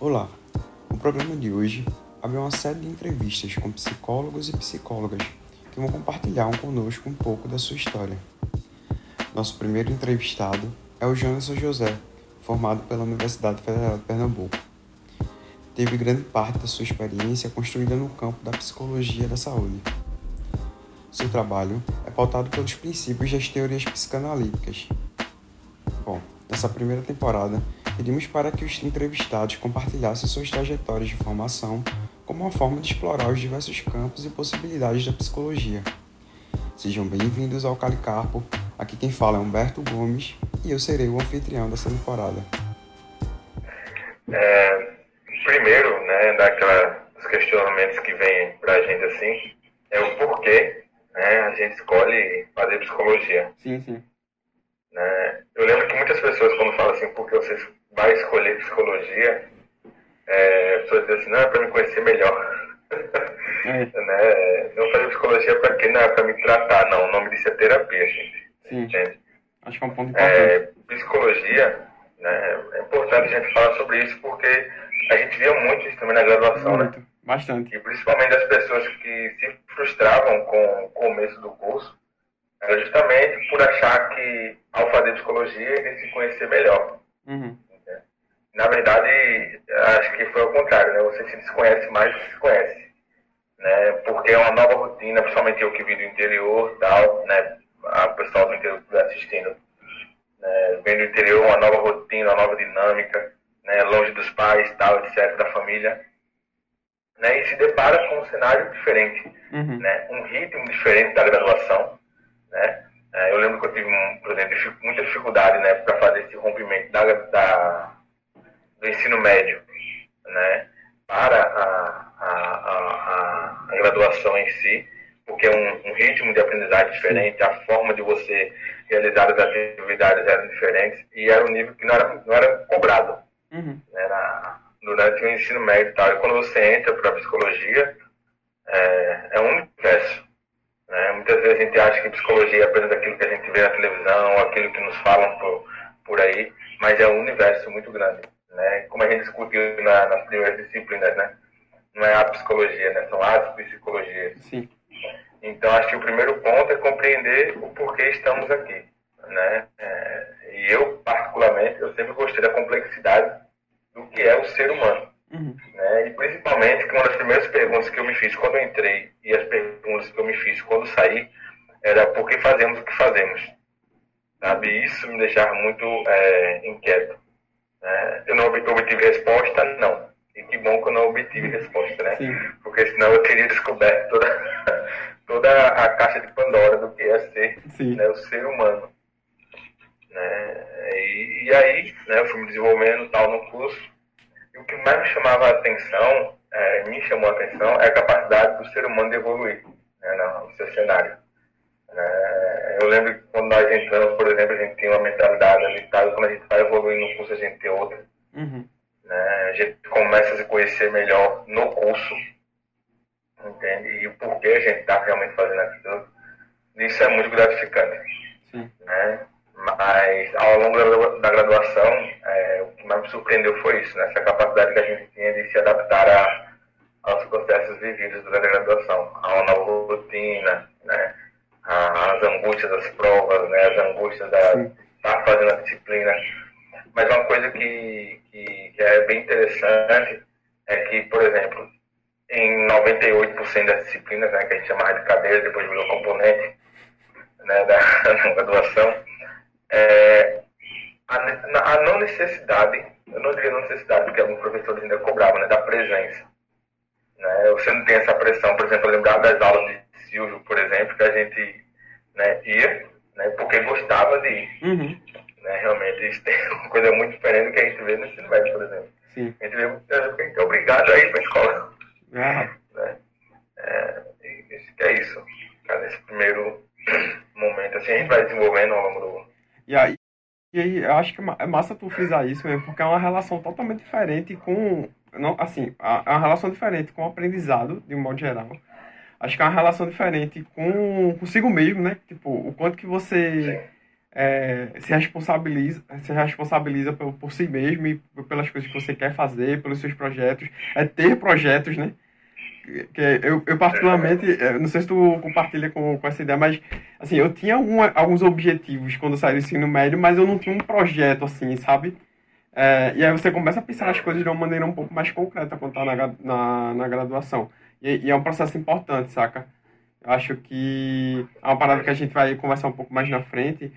Olá, o programa de hoje abre uma série de entrevistas com psicólogos e psicólogas que vão compartilhar conosco um pouco da sua história. Nosso primeiro entrevistado é o Jonas José, formado pela Universidade Federal de Pernambuco. Teve grande parte da sua experiência construída no campo da psicologia da saúde. Seu trabalho é pautado pelos princípios das teorias psicanalíticas. Bom, nessa primeira temporada, pedimos para que os entrevistados compartilhassem suas trajetórias de formação como uma forma de explorar os diversos campos e possibilidades da psicologia. Sejam bem-vindos ao Calicarpo. Aqui quem fala é Humberto Gomes e eu serei o anfitrião dessa temporada. É, primeiro, né, daqueles questionamentos que vêm para a gente assim, é o porquê né, a gente escolhe fazer psicologia. Sim, sim. Né? Eu lembro que muitas pessoas, quando falam assim, porque você vai escolher psicologia, é, pessoas dizem assim, não, é para me conhecer melhor. É. né? Não para quê? Não, é para me tratar. Não, o nome disso é terapia, gente. Sim. Entende? Acho que é um ponto importante. É, psicologia, né, é importante a gente falar sobre isso porque a gente via muito isso também na graduação, muito. né? Bastante. E principalmente as pessoas que se frustravam com o começo do curso, era justamente por achar que ao fazer psicologia eles se conhecer melhor. Uhum. Na verdade, acho que foi ao contrário, né? Você se desconhece mais do que se conhece. Né? Porque é uma nova rotina, principalmente eu que vim do interior tal, né? A pessoal do interior está assistindo. Né? Vem do interior, uma nova rotina, uma nova dinâmica, né? Longe dos pais, tal, etc., da família. Né? E se depara com um cenário diferente, uhum. né? Um ritmo diferente da graduação, né? É, eu lembro que eu tive, por exemplo, muita dificuldade, né? Para fazer esse rompimento da, da do ensino médio né, para a, a, a, a graduação em si, porque é um, um, ritmo de aprendizagem diferente, a forma de você realizar as atividades eram diferentes e era um nível que não era, não era cobrado uhum. né, durante o ensino médio e tal. E quando você entra para a psicologia, é, é um universo. Né? Muitas vezes a gente acha que psicologia é apenas aquilo que a gente vê na televisão, aquilo que nos falam por, por aí, mas é um universo muito grande né? Como a gente discutiu na, nas primeiras disciplinas, né? Não é a psicologia, né? São as psicologias. Sim. Então, acho que o primeiro ponto é compreender o porquê estamos aqui, né? É, e eu, particularmente, eu sempre gostei da complexidade do que é o ser humano. Uhum. Né? E principalmente que uma das primeiras perguntas que eu me fiz quando entrei e as perguntas que eu me fiz quando saí era por que fazemos o que fazemos. Sabe? Isso me deixava muito é, inquieto. É, eu não obtive resposta, não. E que bom que eu não obtive resposta, né? Sim. Porque senão eu teria descoberto toda, toda a caixa de Pandora do que é ser né, o ser humano. Né? E, e, aí, né, eu fui me desenvolvendo tal no curso. E o que mais me chamava a atenção, é, me chamou a atenção, é a capacidade do ser humano de evoluir né, no seu cenário. É, eu lembro que quando nós entramos, por exemplo, a gente tinha uma mentalidade limitada, quando a gente vai evoluindo no curso, a gente tem outra. Uhum. Né? A gente começa a se conhecer melhor no curso, entende? E o porquê a gente está realmente fazendo aquilo. Isso é muito gratificante. Sim. Né? Mas ao longo da graduação, é, o que mais me surpreendeu foi isso, né? essa capacidade que a gente tinha de se adaptar a, aos processos vividos durante a graduação, a uma nova rotina, né? as angústias das provas, né, as angústias da estar tá fazendo a disciplina. Mas uma coisa que, que, que, é bem interessante é que, por exemplo, em 98% das disciplinas, né, que a gente chamava de cadeira, depois virou componente né, da, da graduação, é, a, a, não necessidade, eu não diria não necessidade, porque alguns professores ainda cobravam, né, da presença. Né, você não tem essa pressão, por exemplo, eu lembrava das aulas de Silvio, por exemplo, que a gente né, ia, né, porque gostava de ir. Uhum. Né, realmente, isso tem uma coisa muito diferente do que a gente vê no ensino médio, por exemplo. Sim. A gente vê muitas vezes que a gente é obrigado a ir para a escola. Ah. Né? É, é isso. Nesse primeiro momento, assim, a gente vai desenvolvendo ao longo do. E aí, e aí, eu acho que é massa tu frisar isso mesmo, porque é uma relação totalmente diferente com. Não, assim, é uma relação diferente com o aprendizado, de um modo geral acho que é uma relação diferente com consigo mesmo, né? Tipo, o quanto que você é, se responsabiliza, se responsabiliza por, por, si mesmo e pelas coisas que você quer fazer, pelos seus projetos, é ter projetos, né? Que eu, eu particularmente, é, não sei se tu compartilha com, com essa ideia, mas assim, eu tinha alguns objetivos quando eu saí do ensino médio, mas eu não tinha um projeto assim, sabe? É, e aí você começa a pensar as coisas de uma maneira um pouco mais concreta quando tá na, na, na graduação. E, e é um processo importante, saca? Eu acho que é uma parada que a gente vai conversar um pouco mais na frente,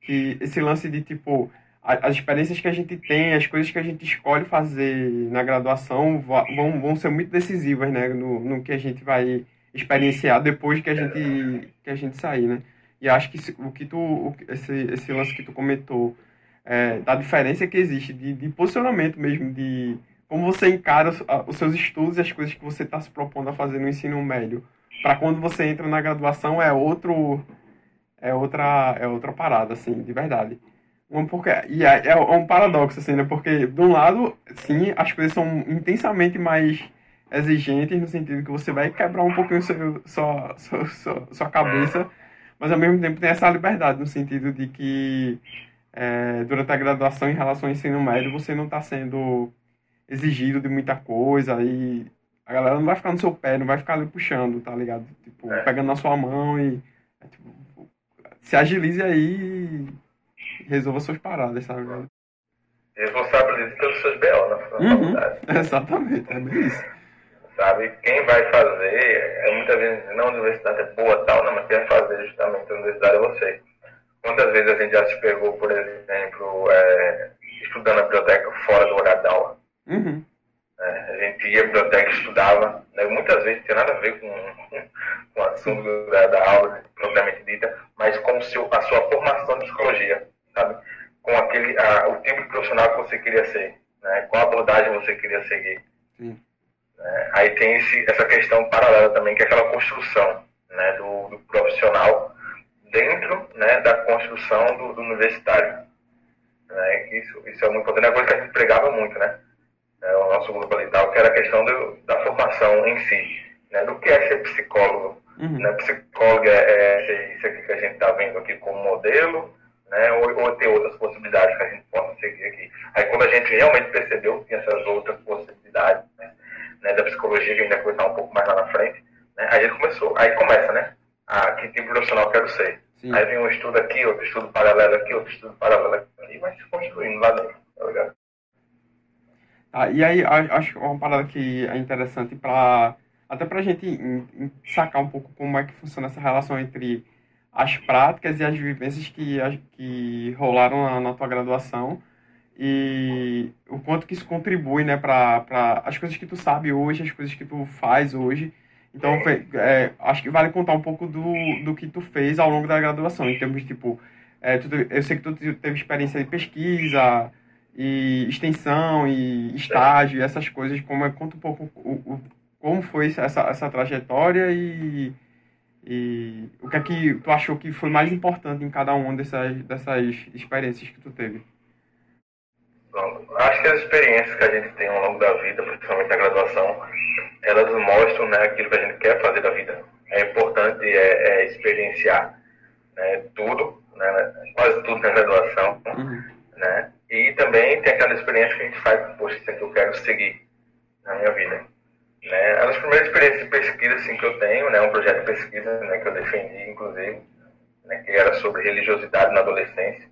que esse lance de tipo as experiências que a gente tem, as coisas que a gente escolhe fazer na graduação vão, vão ser muito decisivas, né, no, no que a gente vai experienciar depois que a gente que a gente sair, né? E acho que o que tu esse, esse lance que tu comentou é, da diferença que existe de, de posicionamento mesmo de como você encara os, os seus estudos e as coisas que você está se propondo a fazer no ensino médio para quando você entra na graduação é outro é outra, é outra parada, assim, de verdade. Um, porque, e é, é, um paradoxo, assim, né? Porque, de um lado, sim, as coisas são intensamente mais exigentes, no sentido que você vai quebrar um pouquinho seu, sua, sua, sua, sua cabeça, mas ao mesmo tempo tem essa liberdade, no sentido de que é, durante a graduação, em relação ao ensino médio, você não está sendo exigido de muita coisa e a galera não vai ficar no seu pé, não vai ficar ali puxando, tá ligado? Tipo, é. pegando na sua mão e. É, tipo, se agilize aí e resolva suas paradas, sabe? Responsabilize pelos seus BO na uhum. faculdade. Exatamente, é bem isso. Sabe, quem vai fazer, é, muitas vezes, não a universidade é boa tal, não, mas quem vai fazer justamente a universidade é você. Quantas vezes a gente já se pegou, por exemplo, é, estudando a biblioteca fora do horário da aula? Uhum. A gente ia à biblioteca, estudava, né, muitas vezes não tinha nada a ver com, com o assunto da, da aula, propriamente dita, mas com seu, a sua formação de psicologia, sabe? Com aquele, a, o tipo de profissional que você queria ser, né? qual abordagem você queria seguir. É, aí tem esse, essa questão paralela também, que é aquela construção né, do, do profissional dentro né, da construção do, do universitário. Né? Isso, isso é muito importante, é uma coisa que a gente pregava muito, né? É, o nosso grupo ali tal, que era a questão do, da formação em si, né? do que é ser psicólogo. Uhum. Né? Psicólogo é, é isso aqui que a gente está vendo aqui como modelo, né? ou, ou ter outras possibilidades que a gente possa seguir aqui. Aí quando a gente realmente percebeu que tinha essas outras possibilidades né? da psicologia, que a gente vai conversar um pouco mais lá na frente, né? a gente começou, aí começa, né? a que tipo de profissional quero ser. Sim. Aí vem um estudo aqui, outro estudo paralelo aqui, outro estudo paralelo aqui, e vai se construindo lá dentro? Ah, e aí, acho uma parada que é interessante para até para a gente sacar um pouco como é que funciona essa relação entre as práticas e as vivências que, que rolaram na, na tua graduação e o quanto que isso contribui, né, para as coisas que tu sabe hoje, as coisas que tu faz hoje. Então, é, acho que vale contar um pouco do, do que tu fez ao longo da graduação, em termos de, tipo, é, tu, eu sei que tu teve experiência de pesquisa, e extensão, e estágio, essas coisas, como é, conta um pouco o, o, como foi essa, essa trajetória e, e o que é que tu achou que foi mais importante em cada uma dessas, dessas experiências que tu teve. Acho que as experiências que a gente tem ao longo da vida, principalmente na graduação, elas mostram né, aquilo que a gente quer fazer da vida. É importante é, é experienciar né, tudo, né, quase tudo na graduação, uhum. né? E também tem aquela experiência que a gente faz, poxa, isso aqui eu quero seguir na minha vida. Né? As primeiras experiências de pesquisa assim, que eu tenho, né, um projeto de pesquisa né, que eu defendi, inclusive, né, que era sobre religiosidade na adolescência.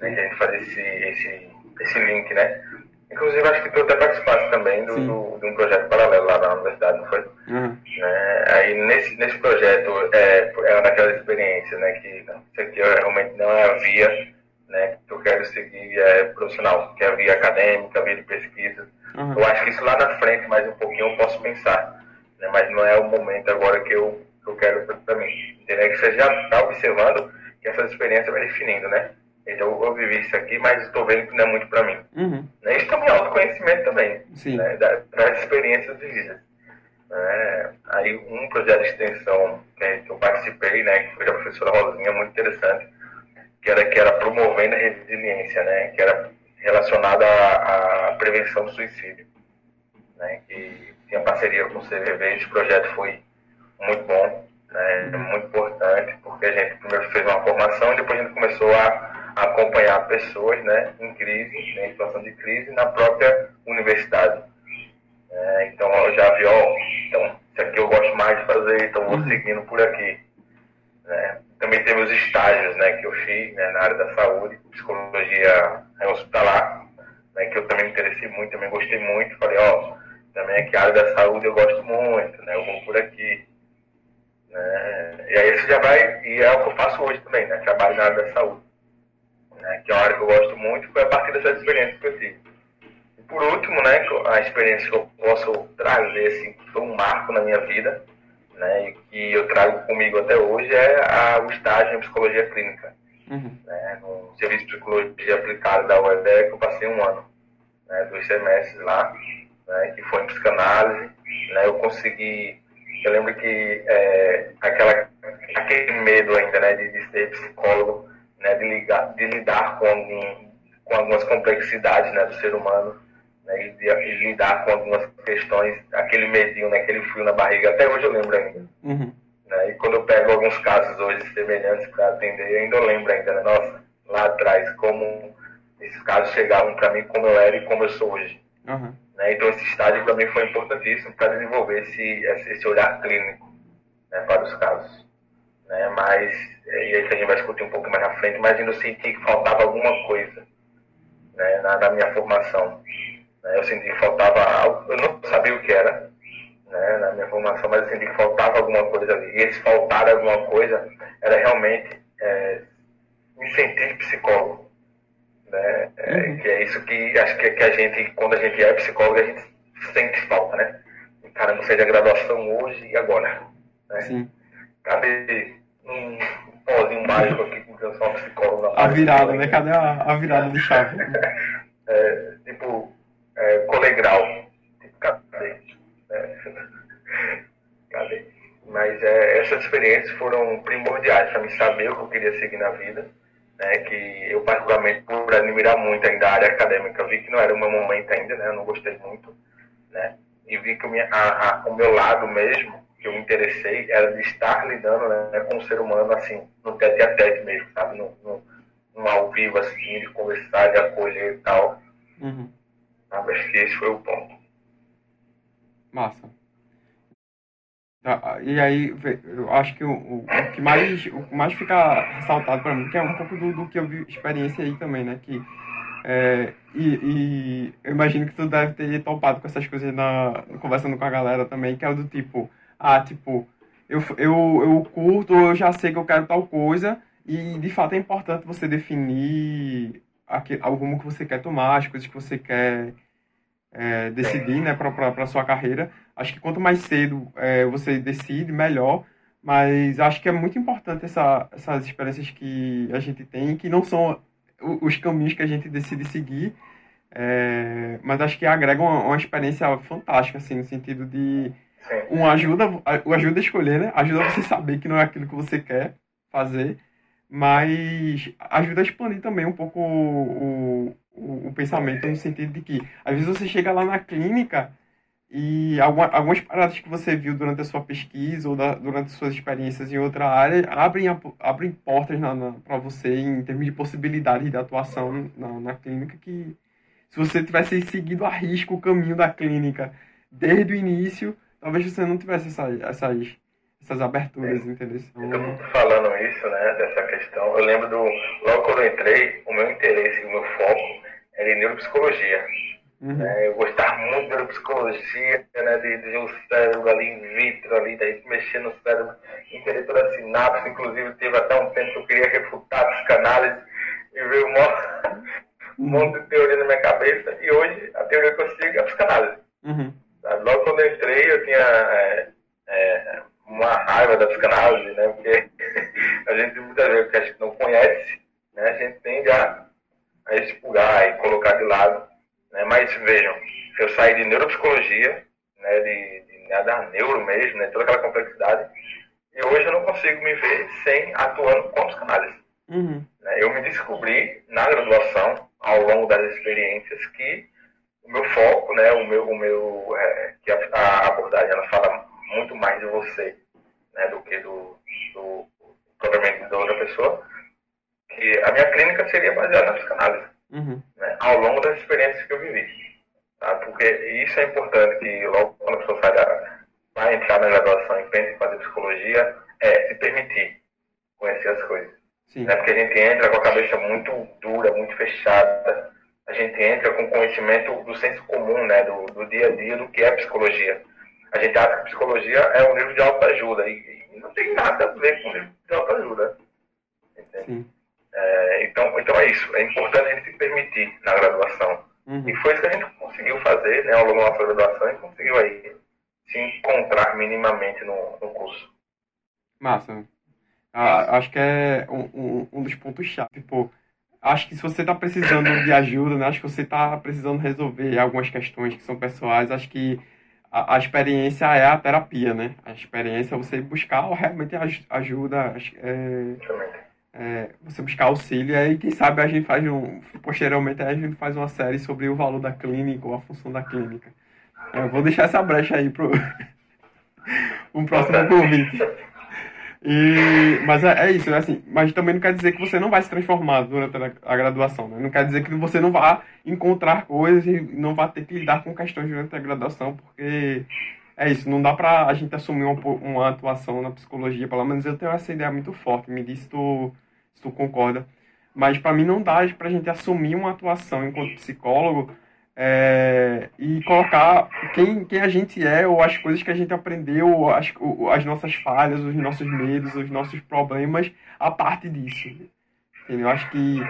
Né, a gente fazia esse, esse, esse link, né? Inclusive, acho que tu até participaste também do, do, de um projeto paralelo lá na universidade, não foi? Uhum. Né? Aí, nesse, nesse projeto, é, é uma daquelas experiências, né, que não, isso aqui realmente não é a via né, que eu quero seguir é, profissional, que é a via acadêmica, via de pesquisa. Uhum. Eu acho que isso lá na frente, mais um pouquinho, eu posso pensar, né, mas não é o momento agora que eu, que eu quero para mim. Entendeu? Que você já está observando que essa experiência vai definindo, né? Então, eu vivi isso aqui, mas estou vendo que não é muito para mim. Uhum. Né? Isso também é autoconhecimento também, Sim. Né? das experiências vividas. É, aí, um projeto de extensão que eu participei, né, que foi da professora Rosinha, muito interessante, que era, que era promovendo a resiliência, né, que era relacionada à, à prevenção do suicídio. Né, que tinha parceria com o CVV, esse projeto foi muito bom. Né? Muito importante, porque a gente primeiro fez uma formação e depois a gente começou a, a acompanhar pessoas né, em crise, né, em situação de crise, na própria universidade. É, então eu já vi, ó, então, isso aqui eu gosto mais de fazer, então vou uhum. seguindo por aqui. Né? Também teve os estágios né, que eu fiz né, na área da saúde, psicologia hospitalar, né, que eu também me interessei muito, também gostei muito. Falei, ó, também aqui a área da saúde eu gosto muito, né, eu vou por aqui. Né? E aí isso já vai, e é o que eu faço hoje também, né, trabalho na área da saúde. Né, que é uma área que eu gosto muito, foi a partir dessas experiências que eu tive. E por último, né, a experiência que eu posso trazer, assim, foi um marco na minha vida, né, e que eu trago comigo até hoje é a, o estágio em psicologia clínica. Uhum. Né, no serviço de psicologia aplicada da UEDEC, eu passei um ano, né, dois semestres lá, né, que foi em psicanálise. Né, eu consegui, eu lembro que é, aquela, aquele medo ainda né, de, de ser psicólogo, né, de, ligar, de lidar com, algum, com algumas complexidades né, do ser humano, né, e, e lidar com algumas questões, aquele medinho, né, aquele frio na barriga, até hoje eu lembro ainda. Uhum. Né, e quando eu pego alguns casos hoje semelhantes para atender, eu ainda lembro ainda, né, nossa, lá atrás, como esses casos chegavam para mim, como eu era e como eu sou hoje. Uhum. Né, então esse estágio para mim foi importantíssimo para desenvolver esse, esse olhar clínico né, para os casos. Né, mas, e aí que a gente vai discutir um pouco mais na frente, mas ainda senti que faltava alguma coisa né, na, na minha formação. Né? Eu senti que faltava algo, eu não sabia o que era né, na minha formação, mas eu senti que faltava alguma coisa ali. E esse faltar alguma coisa era realmente é, me sentir psicólogo. Né? É, uhum. Que é isso que acho que, que a gente, quando a gente é psicólogo, a gente sente falta, né? Cara, não sei a graduação hoje e agora. Né? Sim. Cadê um pozinho mágico aqui com sou um psicólogo A virada, né? Cadê a, a virada de chave? é, tipo, é, colegrau. Cadê? É? Mas é, essas experiências foram primordiais para me saber o que eu queria seguir na vida. Né, que eu, particularmente, por admirar muito ainda a área acadêmica, vi que não era o meu momento ainda, né, eu não gostei muito. Né, e vi que minha, a, a, o meu lado mesmo, que eu me interessei, era de estar lidando né, com o ser humano, assim, no tete a tete mesmo, sabe? No, no, no ao vivo, assim, de conversar, de acolher e tal. Uhum. Acho que esse foi o ponto. Massa. Tá, e aí, eu acho que o, o, que mais, o que mais fica ressaltado para mim, que é um pouco do, do que eu vi experiência aí também, né? Que, é, e, e, eu imagino que tu deve ter topado com essas coisas na, conversando com a galera também, que é o do tipo, ah, tipo, eu, eu, eu curto, eu já sei que eu quero tal coisa, e de fato é importante você definir aquele, o rumo que você quer tomar, as coisas que você quer é, decidir né, para a sua carreira. Acho que quanto mais cedo é, você decide, melhor. Mas acho que é muito importante essa, essas experiências que a gente tem, que não são os caminhos que a gente decide seguir, é, mas acho que agregam uma, uma, experiência fantástica, assim, no sentido de uma ajuda, ajuda a escolher, né? Ajuda você saber que não é aquilo que você quer fazer, mas ajuda a expandir também um pouco o, o, o, pensamento no sentido de que às vezes você chega lá na clínica e alguma, algumas paradas que você viu durante a sua pesquisa ou da, durante suas experiências em outra área abrem, abrem portas para você em termos de possibilidade de atuação na, na clínica que se você tivesse seguido a risco o caminho da clínica desde o início, talvez você não tivesse essas, essas essas aberturas, entendeu? Então, falando isso, né, dessa questão, eu lembro do, logo quando eu entrei, o meu interesse, o meu foco era em neuropsicologia. Uhum. Né, eu gostava muito de neuropsicologia, né, de, de um cérebro ali in vitro, ali, daí mexer no cérebro, entender toda a sinapse, inclusive teve até um tempo que eu queria refutar a psicanálise e ver um monte, um monte de teoria na minha cabeça, e hoje a teoria que eu sigo é a psicanálise. Uhum. Logo quando eu entrei, eu tinha é, é, uma raiva da psicanálise, né? Porque a gente muitas vezes que a gente não conhece, né? A gente tende a, a expurgar e colocar de lado, né? Mas vejam, eu saí de neuropsicologia, né? De, de né, da neuro mesmo, né? Toda aquela complexidade. E hoje eu não consigo me ver sem atuando com psicanálise. Uhum. Né? Eu me descobri na graduação, ao longo das experiências, que o meu foco, né? O meu, o meu, é, que a, a abordagem ela fala muito mais de você né, do que do, do propriamente da outra pessoa, que a minha clínica seria baseada na psicanálise, uhum. né, ao longo das experiências que eu vivi. Tá? Porque isso é importante, que logo quando a pessoa sai da, vai entrar na graduação e pensa em fazer psicologia, é se permitir conhecer as coisas. Né? Porque a gente entra com a cabeça muito dura, muito fechada, a gente entra com conhecimento do senso comum, né, do, do dia a dia, do que é psicologia. A gente acha que psicologia é um livro de autoajuda e, e não tem nada a ver com um livro de autoajuda. É, então, então é isso. É importante a gente se permitir na graduação. Uhum. E foi isso que a gente conseguiu fazer né, ao longo da nossa graduação e conseguiu aí se encontrar minimamente no, no curso. Massa. Ah, acho que é um, um, um dos pontos chave. Tipo, acho que se você está precisando de ajuda, né? acho que você está precisando resolver algumas questões que são pessoais, acho que a, a, experiência é a terapia, né? A experiência é você buscar realmente ajuda, é, é, você buscar auxílio, e quem sabe a gente faz um, posteriormente a gente faz uma série sobre o valor da clínica ou a função da clínica. Eu vou deixar essa brecha aí para um próximo convite. E, mas é, é, isso, é assim, mas também não quer dizer que você não vai se transformar durante a, a graduação, né? Não quer dizer que você não vá encontrar coisas e não vá ter que lidar com questões durante a graduação, porque é isso, não dá pra a gente assumir uma, uma atuação na psicologia, pelo menos eu tenho essa ideia muito forte, me diz se tu, se tu concorda. Mas para mim não dá pra gente assumir uma atuação enquanto psicólogo é, e colocar quem, quem a gente é, ou as coisas que a gente aprendeu, as, as nossas falhas, os nossos medos, os nossos problemas, a parte disso. Entendeu? Eu acho que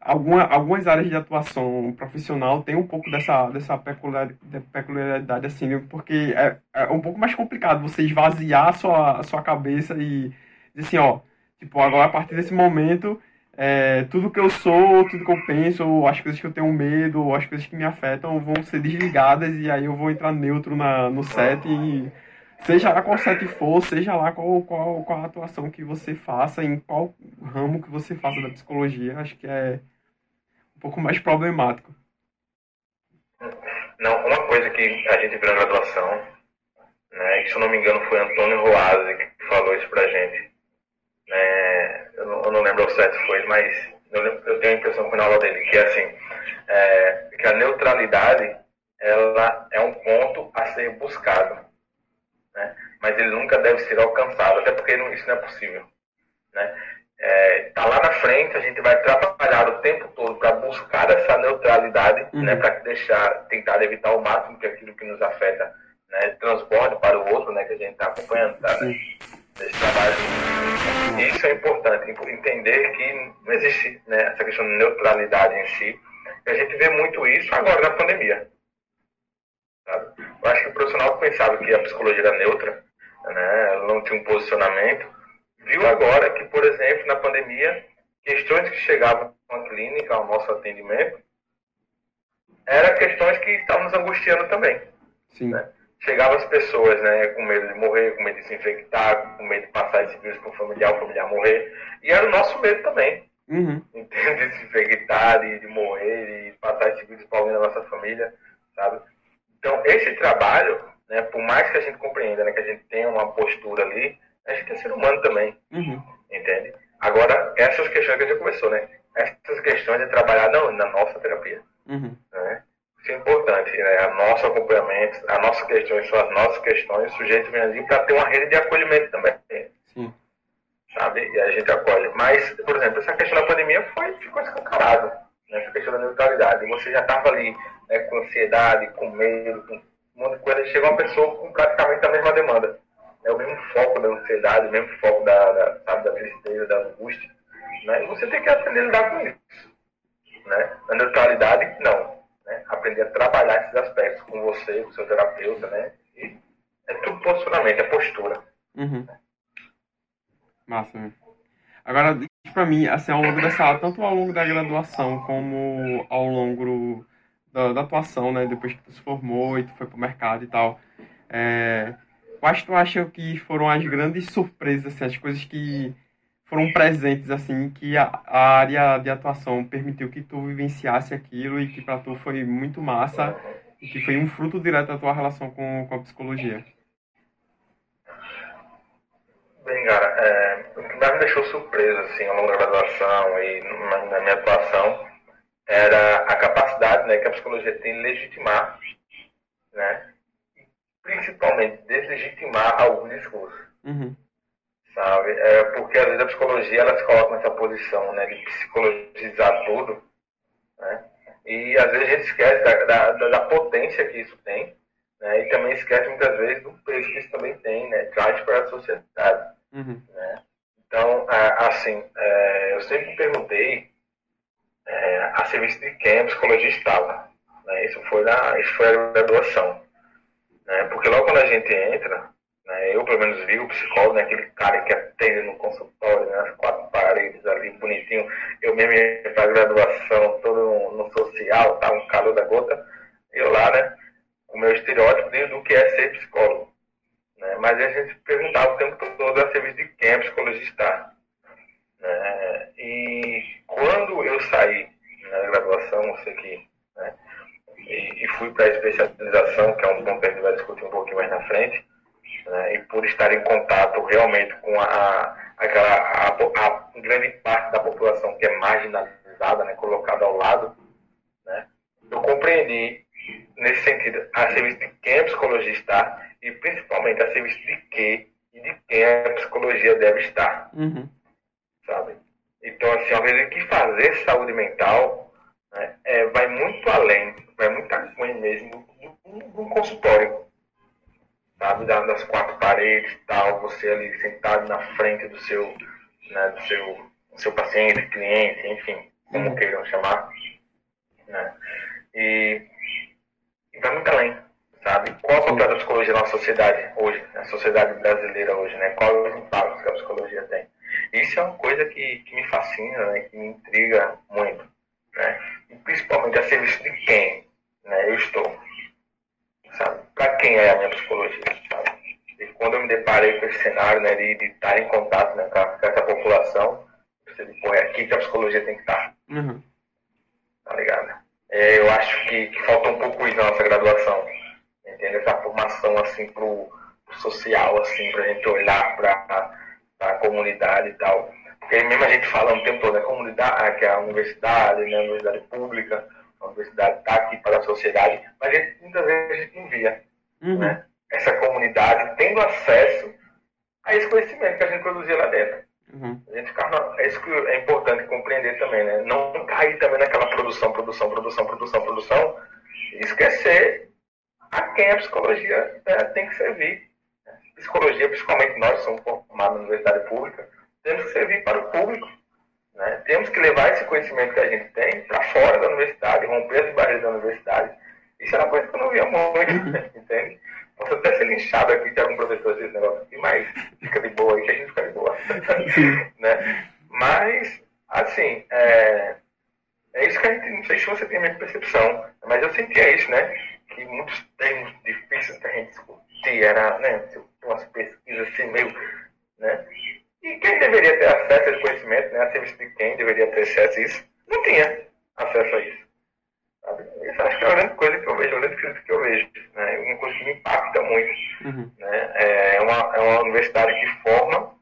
alguma, algumas áreas de atuação profissional tem um pouco dessa, dessa peculiaridade assim, porque é, é um pouco mais complicado você esvaziar a sua, a sua cabeça e dizer assim, ó, tipo, agora a partir desse momento é, tudo que eu sou, tudo que eu penso, as coisas que eu tenho medo, as coisas que me afetam vão ser desligadas e aí eu vou entrar neutro na, no set e seja lá qual set for, seja lá qual, qual, qual a atuação que você faça, em qual ramo que você faça da psicologia, acho que é um pouco mais problemático. Não, uma coisa que a gente viu na graduação, né, se eu não me engano foi Antônio Roase que falou isso pra gente, é, eu, não, eu, não, lembro ao certo foi, mas eu, eu, tenho a impressão que na aula dele, que é assim, é, que a neutralidade ela é um ponto a ser buscado, né? mas ele nunca deve ser alcançado, até porque não, isso não é possível. Né? É, tá lá na frente, a gente vai trabalhar o tempo todo para buscar essa neutralidade, uhum. né, para deixar, tentar evitar o máximo que aquilo que nos afeta né, transborde para o outro, né, que a gente está acompanhando, tá, né? Desse trabalho. E isso é importante, entender que não existe né, essa questão de neutralidade em si. E a gente vê muito isso agora na pandemia. Sabe? Eu acho que o profissional que pensava que a psicologia era neutra, né, não tinha um posicionamento, viu agora que, por exemplo, na pandemia, questões que chegavam à clínica, ao nosso atendimento, eram questões que estavam nos angustiando também. Sim. Né? Chegavam as pessoas, né, com medo de morrer, com medo de se infectar, com medo de passar esse vírus para o familiar, o familiar morrer. E era o nosso medo também. Uhum. De se infectar, de, de morrer, de passar esse vírus para alguém da nossa família, sabe? Então, esse trabalho, né, por mais que a gente compreenda, né, que a gente tenha uma postura ali, a gente é ser humano também, uhum. entende? Agora, essas questões que a gente começou, né? Essas questões de trabalhar não, na nossa terapia, uhum. né? Isso é importante, né? O nosso acompanhamento, as nossas questões são as nossas questões, o sujeito vem ali para ter uma rede de acolhimento também. Sim. Sabe? E a gente acolhe. Mas, por exemplo, essa questão da pandemia foi, ficou escancarado. Né? Essa questão da neutralidade. Você já estava ali né, com ansiedade, com medo, com um monte de coisa. Chega uma pessoa com praticamente a mesma demanda. É o mesmo foco da ansiedade, o mesmo foco da, da, sabe, da tristeza, da angústia. Né? E você tem que aprender a lidar com isso. Né? A neutralidade, não né? aprender a trabalhar esses aspectos com você, com o seu terapeuta, né? E é tudo posicionamento, é postura. Uhum. Massa, né? Agora, para mim, assim, ao longo dessa tanto ao longo da graduação como ao longo da, da, atuação, né, depois que tu se formou e tu foi pro mercado e tal, é, quais tu acha que foram as grandes surpresas, assim, as coisas que foram presentes, assim, que a, a, área de atuação permitiu que tu vivenciasse aquilo e que para tu foi muito massa e que foi um fruto direto da tua relação com, com a psicologia? Bem, cara, é, o que mais me deixou surpreso assim, ao longo da graduação e na, na minha atuação era a capacidade né, que a psicologia tem de legitimar, né, principalmente deslegitimar algum discurso. Uhum. Sabe? É, porque às vezes a psicologia ela se coloca nessa posição né, de psicologizar tudo. Né? E às vezes a gente esquece da, da, da potência que isso tem. Né? E também esquece muitas vezes do peso que isso também tem, né? traz para a sociedade. Uhum. Né? Então, assim, é, eu sempre perguntei é, a serviço de quem a psicologia estava. Né? Isso, foi na, isso foi a graduação. Né? Porque logo quando a gente entra, né, eu pelo menos vi o psicólogo, né, aquele cara que atende no consultório, né, quatro paredes ali, bonitinho. Eu mesmo ia para graduação, todo no, social, tá, um calor da gota. Eu lá, né, o meu estereótipo do que é ser psicólogo. Né? Mas a gente perguntava o tempo todo a serviço de quem a psicologia está. Né? E quando eu saí na graduação, não sei que, né? e, e fui para a especialização, que é um ponto que a gente vai discutir um pouquinho mais na frente, né? e por estar em contato realmente com a, aquela, a, a grande parte da população que é marginalizada, né? colocada ao lado, né? eu compreendi nesse sentido, a serviço de quem a psicologia está e principalmente a serviço de que e de quem a psicologia deve estar. Uhum. Sabe? Então, assim, ao invés de que fazer saúde mental, né, é, vai muito além, vai muito além mesmo do, do consultório. Sabe? Das quatro paredes tal, você ali sentado na frente do seu, né, do seu, do seu paciente, cliente, enfim, como uhum. queiram chamar. Né? E vai muito além, sabe? Qual é o papel da psicologia na sociedade hoje, na sociedade brasileira hoje, né? Qual é os impactos que a psicologia tem? Isso é uma coisa que, que me fascina, né? Que me intriga muito, né? E principalmente a serviço de quem, né? Eu estou? Para quem é a minha psicologia, sabe? E quando eu me deparei com esse cenário, né? De, de estar em contato né, com, com essa população, você pô, é aqui que a psicologia tem que estar. Uhum. Tá ligado? É, eu acho que, que, falta um pouco isso na nossa graduação. Entende? Essa formação assim pro, pro social, assim, pra gente olhar pra, pra comunidade e tal. Porque mesmo a gente fala o tempo todo, né? Comunidade, que é a universidade, né? A universidade pública, a universidade está aqui para a sociedade, mas gente, muitas vezes a gente não via. Uhum. Né? Essa comunidade tendo acesso a esse conhecimento que a gente produzia lá dentro. Uhum. A gente ficar, é isso que é importante compreender também, né? Não cair também naquela produção, produção, produção, produção, produção, e esquecer a quem a psicologia né, tem que servir. Psicologia, principalmente nós que somos formados na universidade pública, temos que servir para o público. Né? Temos que levar esse conhecimento que a gente tem para fora da universidade, romper as barreiras da universidade. Isso é uma coisa que eu não via muito, uhum. entende? Posso até ser linchado aqui de algum professor desse negócio aqui, mas fica de boa aí que a gente fica de boa. né? Mas, assim, é, é isso que a gente, não sei se você tem a minha percepção, mas eu sentia isso, né? Que muitos termos difíceis da gente discutir, era, né? Umas pesquisas assim, meio, né? E quem deveria ter acesso a esse conhecimento, né? A serviço de a isso, não tinha acesso a isso. Sabe? Isso acho que é a grande coisa que eu vejo, a grande crítica que eu vejo. Né? Uma coisa que me impacta muito. Uhum. Né? É, uma, é uma universidade que forma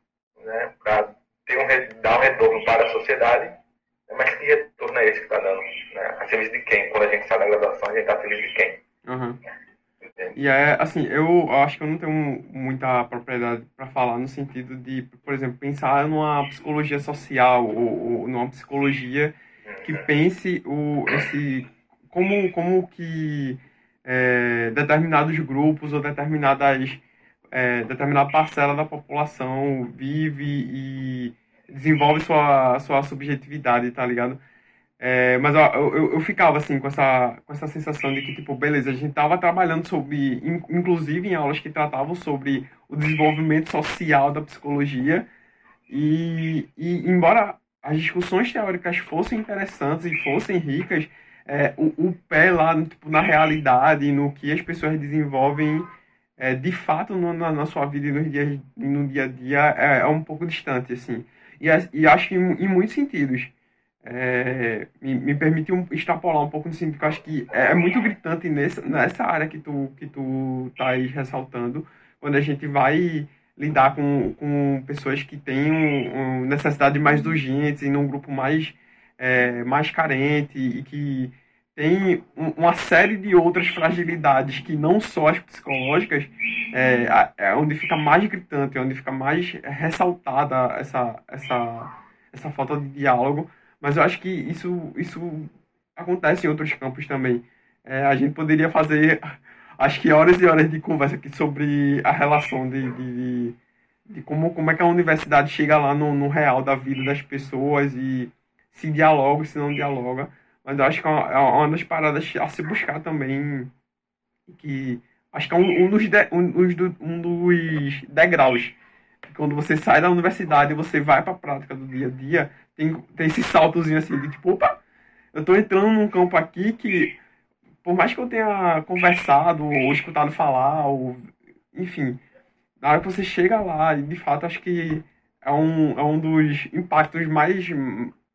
né, para um, dar um retorno para a sociedade, mas que retorno é esse que está dando? Né? A serviço de quem? Quando a gente sai da graduação, a gente está feliz de quem? Uhum. E é assim, eu acho que eu não tenho muita no sentido de, por exemplo, pensar numa psicologia social ou, ou numa psicologia que pense o, esse como, como que é, determinados grupos ou determinadas, é, determinada parcela da população vive e desenvolve sua, sua subjetividade, tá ligado? É, mas ó, eu, eu ficava assim com essa, com essa sensação de que, tipo, beleza, a gente tava trabalhando sobre, inclusive em aulas que tratavam sobre o desenvolvimento social da psicologia, e, e embora as discussões teóricas fossem interessantes e fossem ricas, é, o, o, pé lá tipo, na realidade, no que as pessoas desenvolvem é, de fato no, na, na, sua vida e no dia, no dia a dia é, é um pouco distante, assim. E, e acho que em, em muitos sentidos. É, me, me permite um, extrapolar um pouco no sentido que eu acho que é, é muito gritante nessa, nessa área que tu, que tu tá aí ressaltando, quando a gente vai lidar com, com pessoas que têm um, um necessidade mais urgentes e num grupo mais, é, mais carente e que tem uma série de outras fragilidades que não só as psicológicas, é, é onde fica mais gritante, onde fica mais ressaltada essa, essa, essa falta de diálogo. Mas eu acho que isso, isso acontece em outros campos também. É, a gente poderia fazer, acho que horas e horas de conversa aqui sobre a relação de, de, de como, como é que a universidade chega lá no, no real da vida das pessoas e se dialoga, se não dialoga. Mas eu acho que é uma, é das paradas a se buscar também. Que acho que é um, um, dos, de, um, um dos degraus. Quando você sai da universidade e você vai para a prática do dia a dia, tem, tem esse saltozinho assim de tipo, opa, eu estou entrando num campo aqui que, por mais que eu tenha conversado ou escutado falar, ou, enfim, na hora que você chega lá, de fato acho que é um, é um dos impactos mais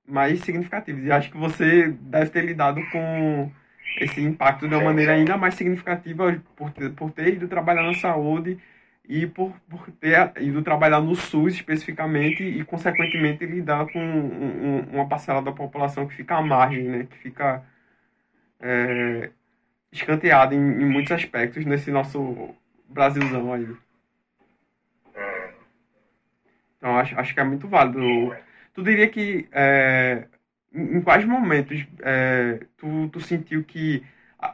mais significativos. E acho que você deve ter lidado com esse impacto de uma maneira ainda mais significativa por ter, por ter ido trabalhar na saúde e por, por ter ido trabalhar no SUS especificamente e, consequentemente, lidar com um, uma parcela da população que fica à margem, né? que fica é, escanteada em, em muitos aspectos nesse nosso Brasilzão aí. Então, acho, acho que é muito válido Tu diria que é, em quais momentos é, tu, tu sentiu que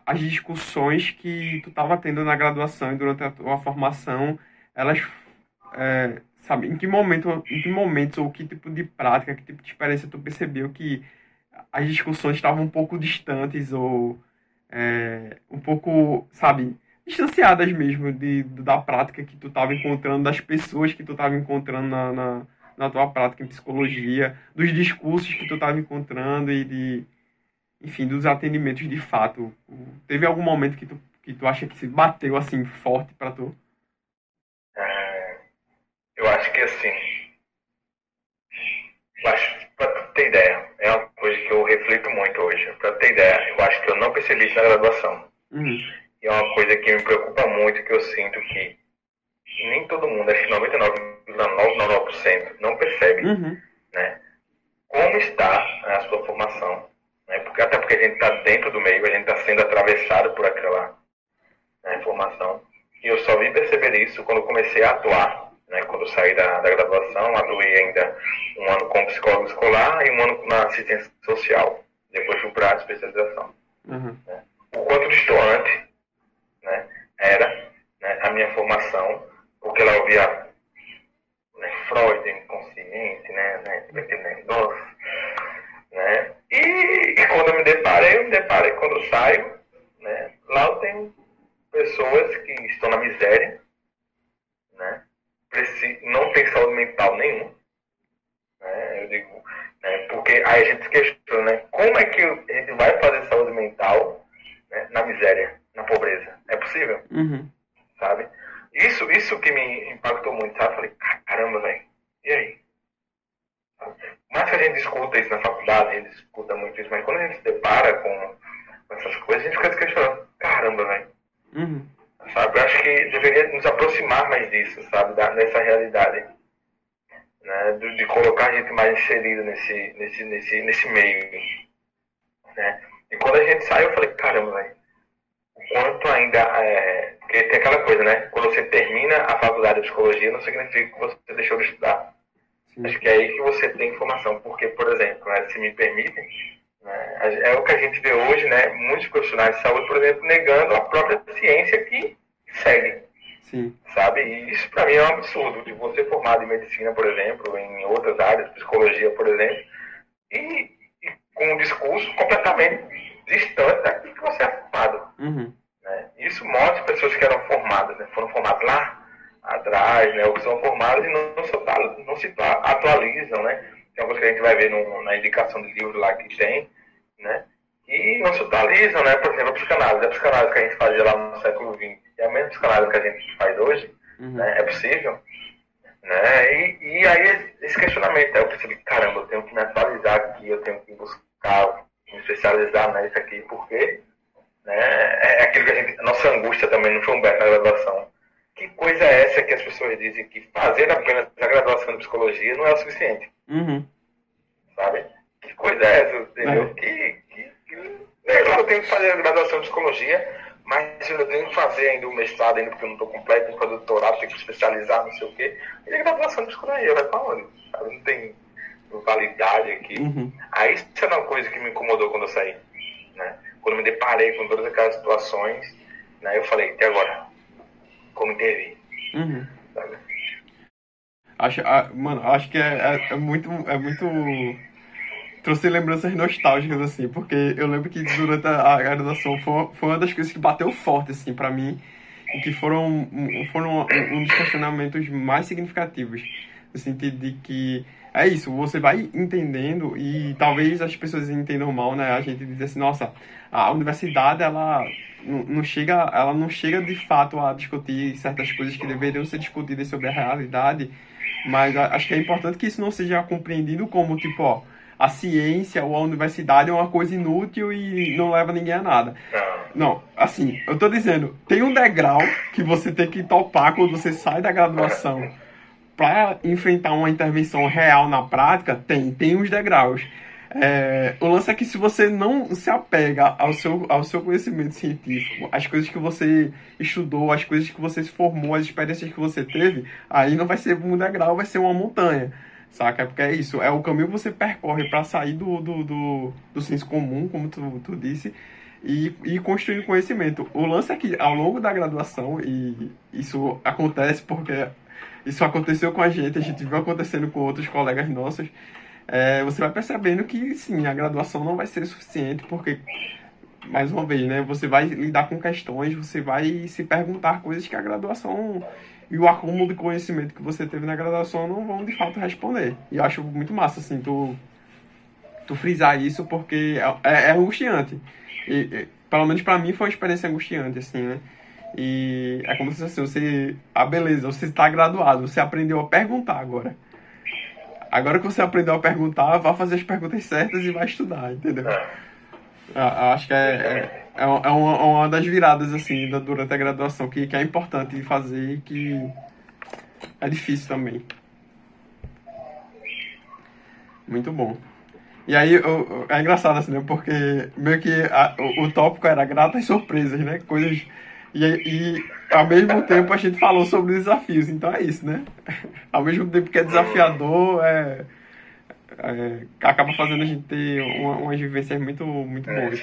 as discussões que tu estava tendo na graduação e durante a tua formação, elas, é, sabe, em que momento, em que momentos ou que tipo de prática, que tipo de experiência tu percebeu que as discussões estavam um pouco distantes ou é, um pouco, sabe, distanciadas mesmo de, da prática que tu estava encontrando, das pessoas que tu estava encontrando na, na na tua prática em psicologia, dos discursos que tu estava encontrando e de, enfim, dos atendimentos de fato. Teve algum momento que tu, que tu acha que se bateu assim forte para tu? É, eu acho que assim, eu acho, pra ter ideia, é uma coisa que eu reflito muito hoje. Pra ter ideia, eu acho que eu não percebi isso na graduação. Uhum. E é uma coisa que me preocupa muito, que eu sinto que nem todo mundo, acho que 99,99% não percebe uhum. né, como está a sua formação. Né, porque, até porque a gente está dentro do meio, a gente está sendo atravessado por aquela né, formação. E eu só vim perceber isso quando comecei a atuar. Né, quando saí da, da graduação, atuei ainda um ano como psicólogo escolar e um ano na assistência social. Depois fui para a especialização. Uhum. Né. O quanto distante né, era né, a minha formação porque ela ouvia né, Freud, inconsciente, né, né, negócio, né, e, quando eu me deparei, eu me deparei quando eu saio, né, lá eu tenho pessoas que estão na miséria, né, não tem saúde mental nenhuma, né, eu digo, né, porque aí a gente se questiona, né, como é que a gente vai fazer saúde mental né, na miséria, na pobreza? É possível? Uhum. Sabe? Isso, isso que me impactou muito, sabe? Eu falei, caramba, velho, e aí? Mais que a gente escuta isso na faculdade, a gente escuta muito isso, mas quando a gente se depara com, essas coisas, a gente fica se questionando, caramba, velho. Uhum. Sabe? Eu acho que deveria nos aproximar mais disso, sabe? Da, dessa realidade. Né? De, de, colocar a gente mais inserido nesse, nesse, nesse, nesse meio. Né? E quando a gente sai, eu falei, caramba, velho quanto ainda. É, porque tem aquela coisa, né? Quando você termina a faculdade de psicologia, não significa que você deixou de estudar. Sim. Acho que é aí que você tem informação. Porque, por exemplo, né, se me permitem, né, é o que a gente vê hoje, né? Muitos profissionais de saúde, por exemplo, negando a própria ciência que segue. Sim. Sabe? E isso para mim é um absurdo. De você formado em medicina, por exemplo, em outras áreas, psicologia, por exemplo, e, e com um discurso completamente distante daquilo que você é formado. Uhum. Né? Isso mostra pessoas que eram formadas, né? foram formadas lá atrás, né? ou que são formadas e não, se, não se atualizam. Né? Tem algumas que a gente vai ver no, na indicação de livro lá que tem, né? e não se atualizam, né? por exemplo, a psicanálise. A psicanálise que a gente fazia lá no século XX é a mesma psicanálise que a gente faz hoje, uhum. né? é possível. Né? E, e aí esse questionamento, eu percebi, caramba, eu tenho que me atualizar aqui, eu tenho que buscar me especializar nisso aqui, porque né, é aquilo que a gente. Nossa angústia também não foi um na graduação. Que coisa é essa que as pessoas dizem que fazer apenas a graduação de psicologia não é o suficiente? Uhum. Sabe? Que coisa é essa, entendeu? É. Que, que, que, eu tenho que fazer a graduação de psicologia, mas eu tenho que fazer ainda o mestrado, ainda porque eu não estou completo, tenho que fazer o doutorado, tenho que especializar, não sei o quê. E a graduação de psicologia vai para onde? Sabe? Não tem validade aqui. Uhum. Aí isso é uma coisa que me incomodou quando eu saí. Né? Quando me deparei com todas aquelas situações, né, eu falei, até agora? Como intervir? Uhum. Acho, ah, mano, acho que é, é, é, muito, é muito. Trouxe lembranças nostálgicas, assim, porque eu lembro que durante a, a graduação foi, foi uma das coisas que bateu forte, assim, pra mim, e que foram, foram um dos questionamentos mais significativos, no sentido de que é isso, você vai entendendo e talvez as pessoas entendam mal, né? A gente diz assim, nossa, a universidade ela não chega, ela não chega de fato a discutir certas coisas que deveriam ser discutidas sobre a realidade, mas acho que é importante que isso não seja compreendido como tipo, ó, a ciência ou a universidade é uma coisa inútil e não leva ninguém a nada. Não, assim, eu tô dizendo, tem um degrau que você tem que topar quando você sai da graduação para enfrentar uma intervenção real na prática, tem, tem os degraus. É, o lance é que se você não se apega ao seu, ao seu conhecimento científico, as coisas que você estudou, as coisas que você se formou, as experiências que você teve, aí não vai ser um degrau, vai ser uma montanha. Saca? Porque é isso, é o caminho que você percorre para sair do, do, do, do senso comum, como tu, tu disse, e, e construir conhecimento. O lance é que ao longo da graduação, e isso acontece porque isso aconteceu com a gente, a gente viu acontecendo com outros colegas nossos. É, você vai percebendo que sim, a graduação não vai ser suficiente, porque, mais uma vez, né, você vai lidar com questões, você vai se perguntar coisas que a graduação e o acúmulo de conhecimento que você teve na graduação não vão de fato responder. E eu acho muito massa, assim, tu, tu frisar isso, porque é, é angustiante. E, pelo menos para mim foi uma experiência angustiante, assim, né? E é como se assim, você. Ah, beleza, você está graduado, você aprendeu a perguntar agora. Agora que você aprendeu a perguntar, vá fazer as perguntas certas e vai estudar, entendeu? Ah, acho que é, é, é, uma, é uma das viradas, assim, durante a graduação, que, que é importante fazer e que é difícil também. Muito bom. E aí, é engraçado, assim, né? Porque meio que a, o, o tópico era gratas surpresas, né? Coisas e, e ao mesmo tempo a gente falou sobre desafios, então é isso, né? Ao mesmo tempo que é desafiador, é, é acaba fazendo a gente ter uma, umas vivências muito, muito boas.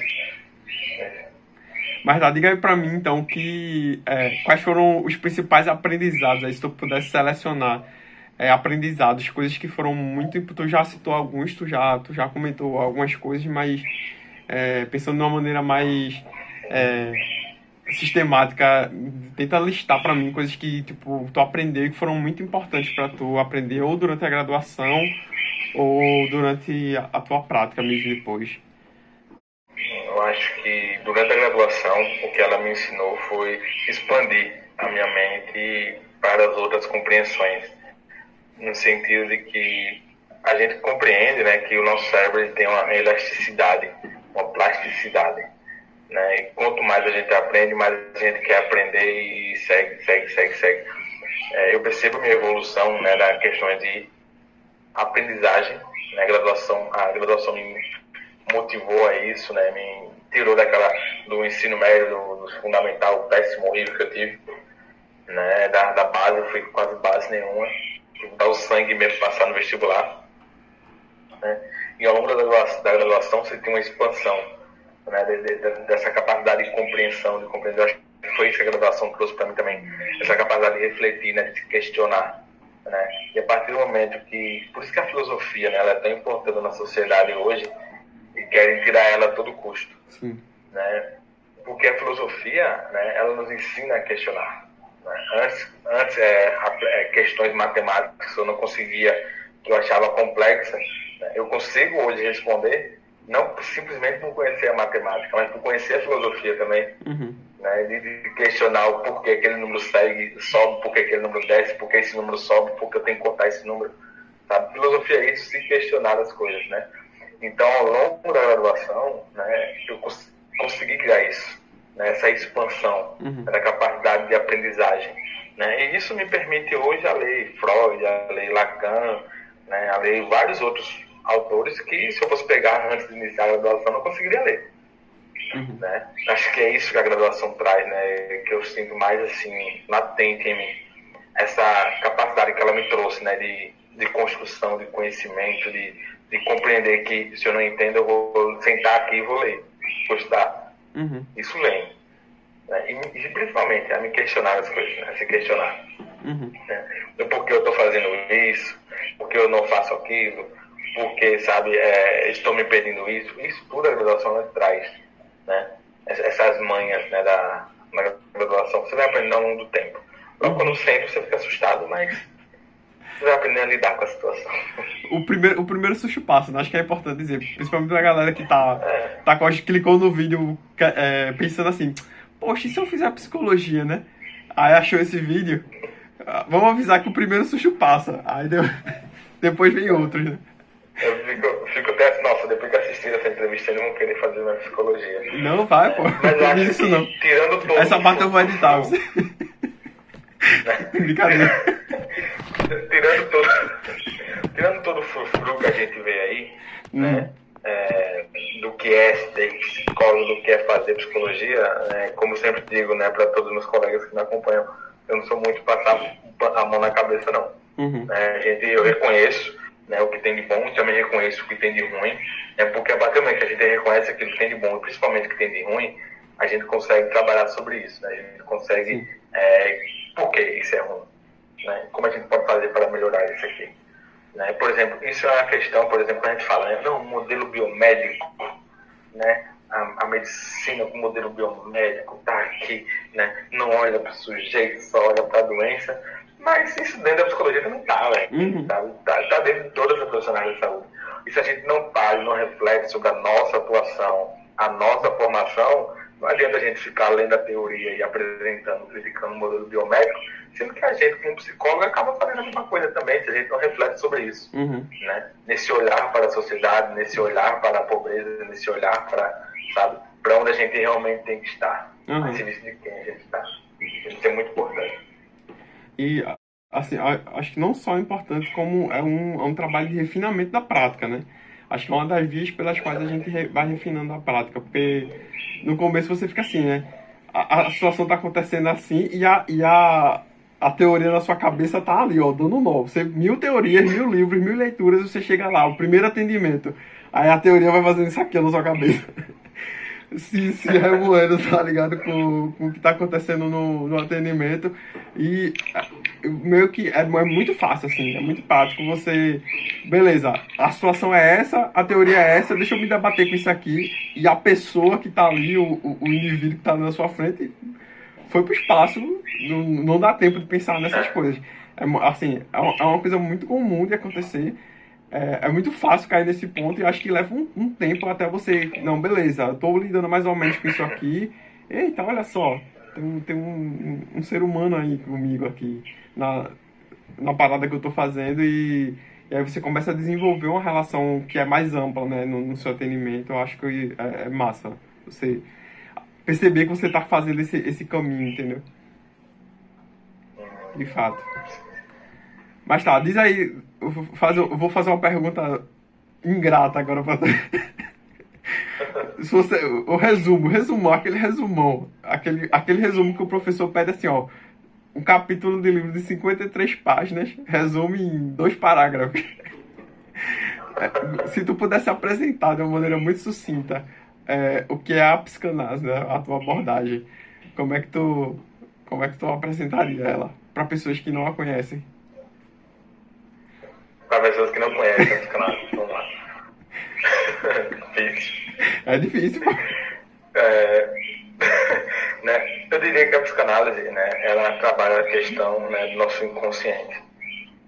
Mas tá, diga aí pra mim então que é, quais foram os principais aprendizados, aí, se tu pudesse selecionar é, aprendizados, coisas que foram muito. Tu já citou alguns, tu já, tu já comentou algumas coisas, mas é, pensando de uma maneira mais é, sistemática, tenta listar para mim coisas que tipo tu aprendeu e que foram muito importantes para tu aprender ou durante a graduação ou durante a tua prática mesmo depois. Eu acho que durante a graduação o que ela me ensinou foi expandir a minha mente para as outras compreensões, no sentido de que a gente compreende, né, que o nosso cérebro tem uma elasticidade, uma plasticidade né? E quanto mais a gente aprende, mais a gente quer aprender e segue, segue, segue, segue. É, eu percebo minha evolução né, na questão de aprendizagem. Né? Graduação, a graduação me motivou a isso, né? me tirou daquela, do ensino médio, do, do fundamental, péssimo, horrível que eu tive. Né? Da, da base, eu fui quase base nenhuma. Tive que dar o sangue mesmo passar no vestibular. Né? E ao longo da graduação, da graduação você tem uma expansão né, de, de, dessa capacidade de compreensão, de compreender. Acho que foi isso que a graduação trouxe para mim também, essa capacidade de refletir, né, de questionar. Né? E a partir do momento que. Por isso que a filosofia né, ela é tão importante na sociedade hoje e querem tirar ela a todo custo. Sim. Né? Porque a filosofia né, ela nos ensina a questionar. Né? Antes, antes é, é, questões matemáticas eu não conseguia, que eu achava complexas, né? eu consigo hoje responder não simplesmente por conhecer a matemática, mas por conhecer a filosofia também. Uhum. Né? De, questionar o porquê aquele número segue, sobe, porquê aquele número desce, porquê esse número sobe, porque eu tenho que contar esse número. Sabe? Filosofia é isso, se questionar as coisas. Né? Então, ao longo da graduação, né, eu cons consegui criar isso, né? essa expansão uhum. da capacidade de aprendizagem. Né? E isso me permite hoje a ler Freud, a ler Lacan, né? a ler vários outros autores que, se eu fosse pegar antes de iniciar a graduação, não conseguiria ler. Uhum. Né? Acho que é isso que a graduação traz, né? que eu sinto mais assim, latente em mim. Essa capacidade que ela me trouxe né? de, de construção, de conhecimento, de, de compreender que se eu não entendo, eu vou sentar aqui e vou ler, vou estudar. Uhum. Isso vem. Né? E, e, principalmente a me questionar as coisas, né? se questionar. Uhum. Né? Por que eu estou fazendo isso? Por que eu não faço aquilo? Porque, sabe, é, estou me pedindo isso? Isso tudo a graduação traz, né? Essas manhas né, da, na graduação, você vai aprendendo ao longo do tempo. Logo quando sente, você fica assustado, mas você vai aprender a lidar com a situação. O primeiro, o primeiro susto passa, né? acho que é importante dizer, principalmente pra galera que tá, é. tá clicou no vídeo é, pensando assim, poxa, e se eu fizer psicologia, né? Aí achou esse vídeo, ah, vamos avisar que o primeiro susto passa, aí deu, depois vem outros, né? Eu fico, fico até assim, nossa, depois que assistir essa entrevista, eles vão querer fazer minha psicologia. Não vai, pô. Mas não isso não. Tirando todo Essa parte eu vou editar. Você... Brincadeira. tirando todo, tirando todo o frufru que a gente vê aí, hum. né? É, do que é ser psicólogo, do que é fazer psicologia, né, como sempre digo, né, para todos os meus colegas que me acompanham, eu não sou muito passar a mão na cabeça, não. Uhum. É, gente, eu reconheço né, o que tem de bom também reconheço o que tem de ruim, né, porque a partir do momento que a gente reconhece aquilo que tem de bom e principalmente o que tem de ruim, a gente consegue trabalhar sobre isso, né, a gente consegue, é, por que isso é ruim, né, como a gente pode fazer para melhorar isso aqui. Né? Por exemplo, isso é uma questão, por exemplo, quando a gente fala, né, não, modelo biomédico, né, a, a, medicina com modelo biomédico tá aqui, né, não olha para o sujeito, só olha para a doença, mas isso dentro da psicologia também tá, velho. Uhum. Tá, tá, tá, dentro de todas as profissionais da saúde. E se a gente não para e não reflete sobre a nossa atuação, a nossa formação, não adianta a gente ficar lendo a teoria e apresentando, criticando o modelo biomédico, sendo que a gente, como psicólogo, acaba fazendo a mesma coisa também, se a gente não reflete sobre isso. Uhum. Né? Nesse olhar para a sociedade, nesse olhar para a pobreza, nesse olhar para, sabe, para onde a gente realmente tem que estar, uhum. a serviço de quem a gente está. Isso é muito importante. E, assim, acho que não só é importante, como é um, é um trabalho de refinamento da prática, né? Acho que é uma das vias pelas quais a gente vai refinando a prática, porque no começo você fica assim, né? A, a situação está acontecendo assim e a, e a, a teoria na sua cabeça tá ali, ó, dando nó. Você, mil teorias, mil livros, mil leituras, você chega lá, o primeiro atendimento. Aí a teoria vai fazendo isso aqui na sua cabeça. se, se remoendo, tá ligado? Com, com o que tá acontecendo no, no atendimento. E é, meio que é, é muito fácil, assim, é muito prático. Você, beleza, a situação é essa, a teoria é essa, deixa eu me debater com isso aqui. E a pessoa que tá ali, o, o, o indivíduo que tá na sua frente, foi pro espaço, não, não dá tempo de pensar nessas coisas. É, assim, é uma é coisa muito comum de acontecer é, é, muito fácil cair nesse ponto e acho que leva um, um, tempo até você. Não, beleza, eu tô lidando mais ou menos com isso aqui. Eita, olha só, tem, tem um, um, ser humano aí comigo aqui na, na parada que eu tô fazendo e, e, aí você começa a desenvolver uma relação que é mais ampla né, no, no seu atendimento. Eu acho que é, é, massa você perceber que você tá fazendo esse, esse caminho, entendeu? De fato. Mas tá, diz aí, eu vou fazer, eu vou fazer uma pergunta ingrata agora pra Se você, o resumo, resumo, aquele resumão, aquele, aquele resumo que o professor pede assim, ó, um capítulo de livro de 53 páginas, resume em dois parágrafos. Se tu pudesse apresentar de uma maneira muito sucinta é, o que é a psicanálise, né, a tua abordagem, como é que tu, como é que tu apresentaria ela para pessoas que não a conhecem? Para pessoas que não conhecem a psicanálise. Vamos lá. difícil. É difícil, pô. É, né, eu diria que a psicanálise, né, ela trabalha a questão né, do nosso inconsciente.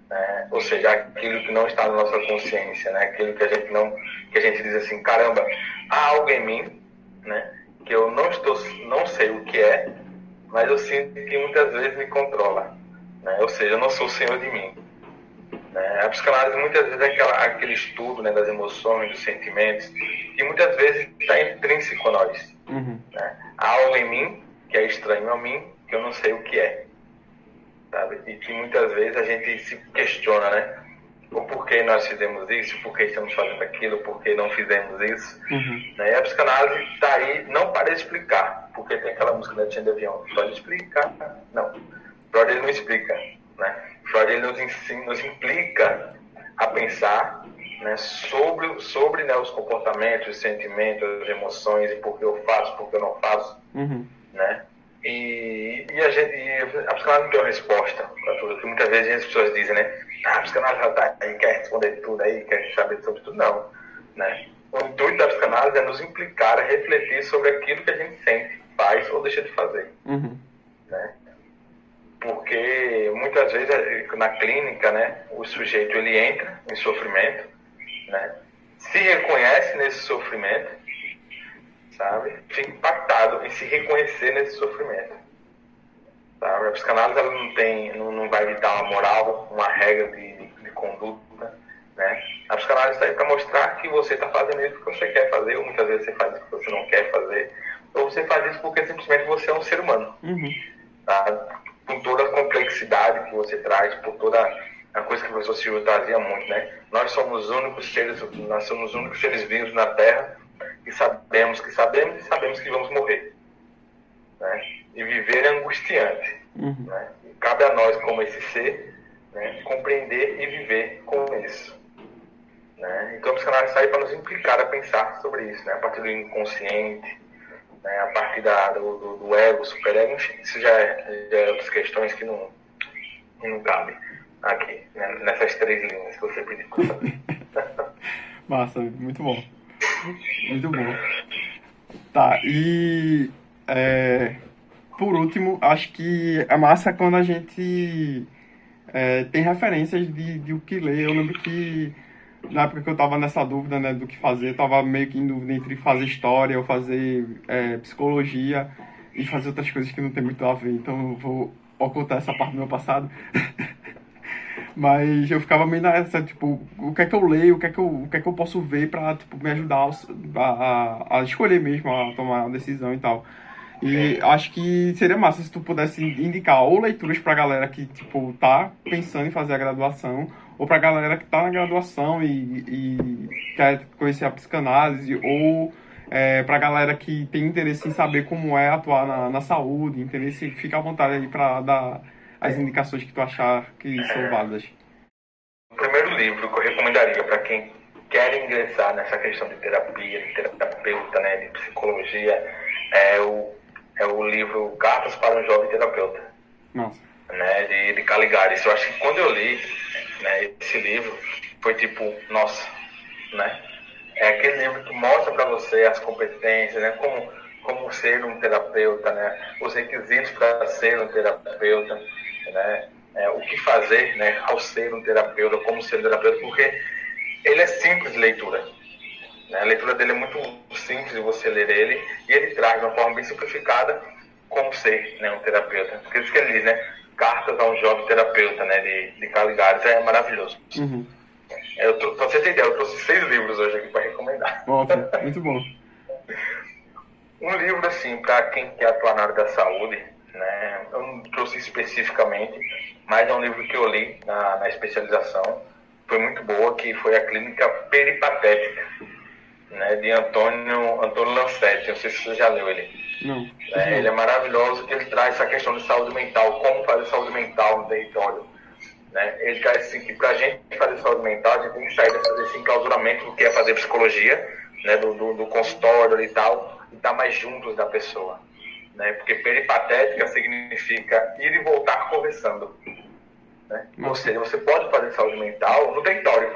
Né, ou seja, aquilo que não está na nossa consciência, né, aquilo que a gente não, que a gente diz assim, caramba, há algo em mim, né, que eu não estou, não sei o que é, mas eu sinto que muitas vezes me controla, né, ou seja, eu não sou o senhor de mim. Né? A psicanálise muitas vezes é aquela, aquele estudo né, das emoções, dos sentimentos, que muitas vezes está intrínseco a nós. Uhum. Né? Há algo em mim que é estranho a mim, que eu não sei o que é. sabe? E que muitas vezes a gente se questiona, né? O porquê nós fizemos isso, por que estamos fazendo aquilo, por que não fizemos isso. Uhum. Né? E a psicanálise está aí não para explicar, porque tem aquela música da Tia de Avião, Freud explica, não. Freud ele não explica, né? Freud ele nos, ensina, nos implica a pensar né, sobre, sobre né, os comportamentos, os sentimentos, as emoções, e por que eu faço, por que eu não faço, Uhum. né? E, e a gente, e a psicanálise não tem uma resposta para tudo, que muitas vezes as pessoas dizem, né? Ah, a psicanálise já tá aí, quer responder tudo aí, quer saber sobre tudo. Não, né? O intuito da psicanálise é nos implicar, a refletir sobre aquilo que a gente sente, faz ou deixa de fazer, Uhum. né? Porque muitas vezes eh, na clínica, né, o sujeito ele entra em sofrimento, né? Se reconhece nesse sofrimento, sabe? Fica impactado em se reconhecer nesse sofrimento. Sabe? A psicanálise ela não tem, não, não vai evitar uma moral, uma regra de, de, de conduta, né? A psicanálise está aí para mostrar que você está fazendo isso porque você quer fazer, ou muitas vezes você faz isso porque você não quer fazer, ou você faz isso porque simplesmente você é um ser humano Uhum. tá? Com toda a complexidade que você traz, por toda a coisa que o professor Silvio trazia muito, né? Nós somos os únicos seres, nós somos os únicos seres vivos na Terra que sabemos que sabemos e sabemos que vamos morrer, né? E viver é angustiante, Uhum. né? E cabe a nós, como esse ser, né, compreender e viver com isso. Né? Então, a psicanálise aí para nos implicar a pensar sobre isso, né? a partir do inconsciente, né? a partir da, do, do, do ego, superego, enfim, isso já é, já é outras questões que não, não cabem aqui, né? nessas três linhas que você pediu para fazer. Massa, muito bom. Muito bom. Tá, e é, por último, acho que é massa quando a gente é, tem referências de, de o que ler. Eu lembro que na época que eu tava nessa dúvida né, do que fazer, eu tava meio que em dúvida entre fazer história ou fazer é, psicologia e fazer outras coisas que não tem muito a ver. Então eu vou ocultar essa parte do meu passado. Mas eu ficava meio nessa, tipo, o que é que eu leio, o que é que eu, o que é que eu posso ver pra, tipo, me ajudar a, a, a escolher mesmo, a tomar uma decisão e tal. E acho que seria massa se tu pudesse indicar ou leituras pra galera que, tipo, tá pensando em fazer a graduação, ou pra galera que tá na graduação e, e quer conhecer a psicanálise, ou é, pra galera que tem interesse em saber como é atuar na, na saúde, interesse, fica à vontade aí pra dar as indicações que tu achar que são válidas. O primeiro livro que eu recomendaria para quem quer ingressar nessa questão de terapia, de terapeuta, né, de psicologia, é o, é o livro Cartas para um Jovem Terapeuta, Nossa. Né, de, de Caligares. Eu acho que quando eu li né, esse livro, foi tipo, nossa, né? É aquele livro que mostra para você as competências, né, como, como ser um terapeuta, né, os requisitos para ser um terapeuta, né, é, o que fazer né, ao ser um terapeuta, como ser um terapeuta, porque ele é simples de leitura. Né? A leitura dele é muito simples de você ler ele e ele traz de uma forma bem simplificada como ser né, um terapeuta. Porque isso que ele diz, né? Cartas a um jovem terapeuta, né? De, de Caligares, é maravilhoso. Uhum. Eu, trou- pra você ter ideia, eu trouxe seis livros hoje aqui para recomendar. Muito bom. Um livro, assim, para quem quer atuar na área da saúde, né? Eu não trouxe especificamente, mas é um livro que eu li na, na especialização. Foi muito boa, que foi a Clínica Peripatética, né? De Antônio, Antônio Lancetti. Não sei se você já leu ele. Não. É, ele é maravilhoso, ele traz essa questão de saúde mental, como fazer saúde mental no território. Né? Ele traz assim, que para a gente fazer saúde mental, a gente tem que sair desse, enclausuramento do que é fazer psicologia, né? do, do, do consultório e tal, e estar mais juntos da pessoa. Né? Porque peripatética significa ir e voltar conversando. Né? Ou seja, você pode fazer saúde mental no território,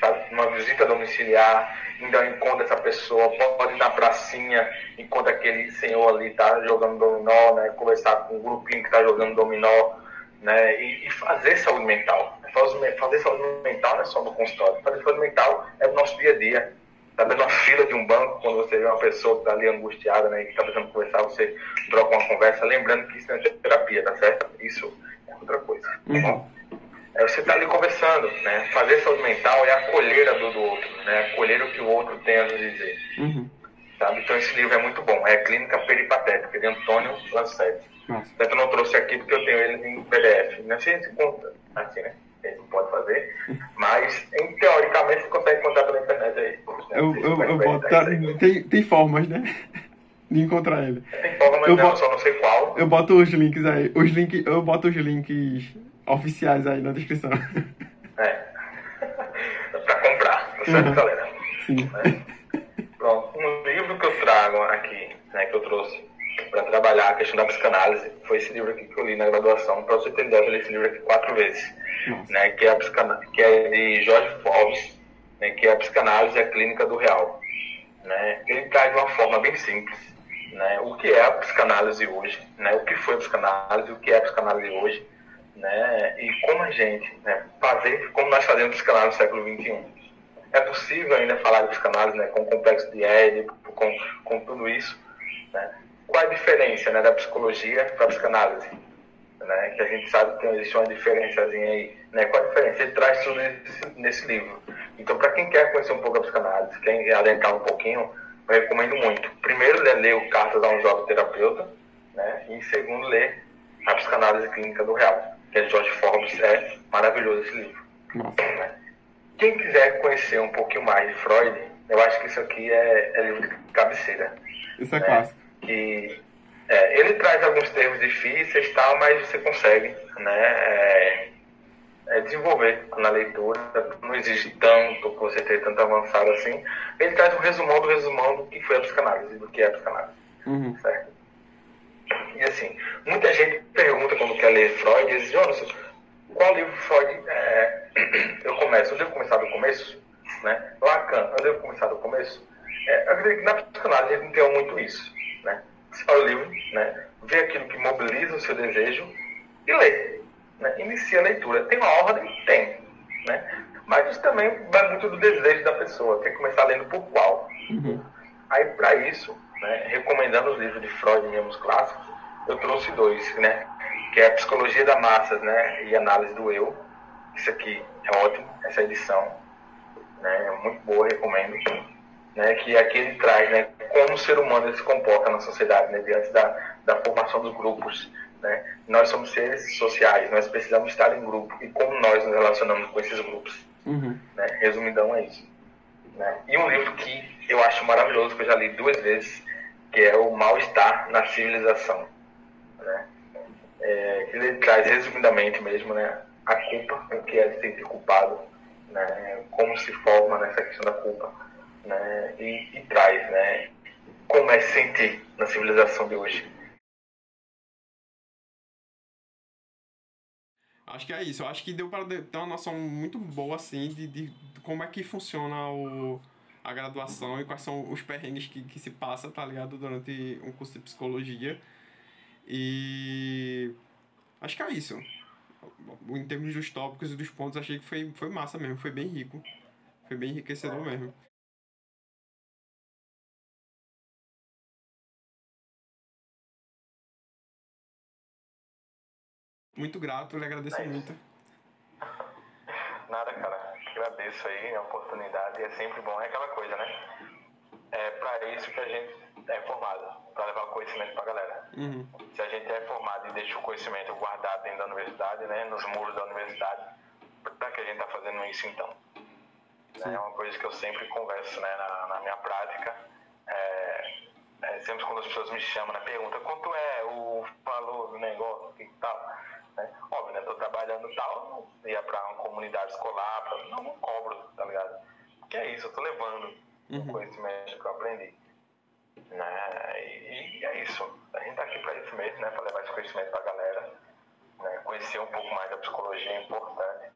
sabe? Uma visita domiciliar, indo ao encontro dessa pessoa, pode ir na pracinha, enquanto aquele senhor ali está jogando dominó, né? Conversar com um grupinho que está jogando dominó, né? E, e fazer saúde mental. Fazer, fazer saúde mental não é só no consultório. Fazer saúde mental é no nosso dia a dia. Sabe, numa fila de um banco, quando você vê uma pessoa que está ali angustiada, né, que está precisando conversar, você troca uma conversa, lembrando que isso não é terapia, tá certo? Isso é outra coisa. tá Uhum. É você estar ali conversando, né? Fazer saúde mental é acolher a dor do outro, né? Acolher o que o outro tem a nos dizer, Uhum. sabe? Então esse livro é muito bom. É Clínica Peripatética, de Antônio Lancetti. Nossa. Eu não trouxe aqui porque eu tenho ele em PDF. Não sei se conta, assim, né? Ele pode fazer, mas em, teoricamente você consegue encontrar pela internet aí. Eu, eu, eu boto, tá, tem, tem formas, né? De encontrar ele. Tem forma, mas eu não, boto, só não sei qual. Eu boto os links aí. Os link, eu boto os links oficiais aí na descrição. É. pra comprar, tá certo, uhum. galera? Sim. Né? Pronto. Um livro que eu trago aqui, né, que eu trouxe para trabalhar a questão da psicanálise, foi esse livro aqui que eu li na graduação. Para você ter ideia, eu li esse livro aqui quatro vezes, né, que, é a que é de Jorge Forbes, né, que é a Psicanálise e a Clínica do Real. Né? Ele traz de uma forma bem simples né, o que é a psicanálise hoje, né, o que foi a psicanálise, o que é a psicanálise hoje, né, e como a gente né, fazer, como nós fazemos psicanálise no século XXI. É possível ainda falar de psicanálise né, com o complexo de Édipo, com, com tudo isso. Né? Qual a diferença né, da psicologia para a psicanálise? Né? Que a gente sabe que existe uma diferençazinha aí. Né? Qual a diferença? Ele traz tudo isso nesse livro. Então, para quem quer conhecer um pouco a psicanálise, quer adentrar um pouquinho, eu recomendo muito. Primeiro, ler o Cartas a um Jovem Terapeuta, né? e segundo, ler A Psicanálise Clínica do Real, que é de George Forbes. É maravilhoso esse livro. Né? Quem quiser conhecer um pouquinho mais de Freud, eu acho que isso aqui é, é livro de cabeceira. Isso é né? clássico. Que, é, ele traz alguns termos difíceis tal, mas você consegue né, é, é, desenvolver na leitura. Não exige tanto você ter tanto avançado assim. Ele traz um resumão do resumão do que foi a psicanálise, do que é a psicanálise. Uhum. Certo? E assim, muita gente pergunta quando quer ler Freud, diz, Jonas, qual livro Freud é, eu começo? Eu devo começar do começo? Né? Lacan, eu devo começar do começo? É, eu acredito que na psicanálise a gente tem muito isso. Né? Você fala o livro, né? vê aquilo que mobiliza o seu desejo e lê. Né? Inicia a leitura. Tem uma ordem? Tem. Né? Mas isso também vai muito do desejo da pessoa. Quer começar lendo por qual? Uhum. Aí, para isso, né, recomendando os livros de Freud mesmo clássicos, eu trouxe dois, né? Que é a Psicologia da Massas, né? E Análise do Eu. Isso aqui é ótimo, essa edição. Né, é muito boa, recomendo. Né, que aqui ele traz né, como o ser humano se comporta na sociedade, né, diante da, da formação dos grupos. Né? Nós somos seres sociais, nós precisamos estar em grupo e como nós nos relacionamos com esses grupos. Uhum. Né? Resumidão é isso. Né? E um livro que eu acho maravilhoso, que eu já li duas vezes, que é O Mal-Estar na Civilização. Né? É, ele traz resumidamente mesmo né, a culpa, o que é sentir culpado, né, como se forma nessa questão da culpa, né, e, e traz né, como é se sentir na civilização de hoje. Acho que é isso. Acho que deu para ter uma noção muito boa, assim, de, de como é que funciona o, a graduação e quais são os perrengues que, que se passa, tá ligado? Durante um curso de psicologia. E acho que é isso. Em termos dos tópicos e dos pontos, achei que foi, foi massa mesmo, foi bem rico. Foi bem enriquecedor mesmo. Muito grato, lhe agradeço é muito. Nada, cara. Agradeço aí a oportunidade. É sempre bom. É aquela coisa, né? É para isso que a gente é formado, para levar o conhecimento para a galera. Uhum. Se a gente é formado e deixa o conhecimento guardado dentro da universidade, né, nos muros da universidade, para que a gente está fazendo isso então? Sim. É uma coisa que eu sempre converso né, na, na minha prática. É, é, sempre quando as pessoas me chamam, né, pergunta quanto é o valor do negócio e tal. Né? Óbvio, né? Tô trabalhando tal, ia para uma comunidade escolar, pra... não, não cobro, tá ligado? Que é isso, eu tô levando uhum. o conhecimento que eu aprendi. Né? E, e, é isso. A gente tá aqui para isso mesmo, né? Para levar esse conhecimento pra galera. Né? Conhecer um pouco mais da psicologia é importante.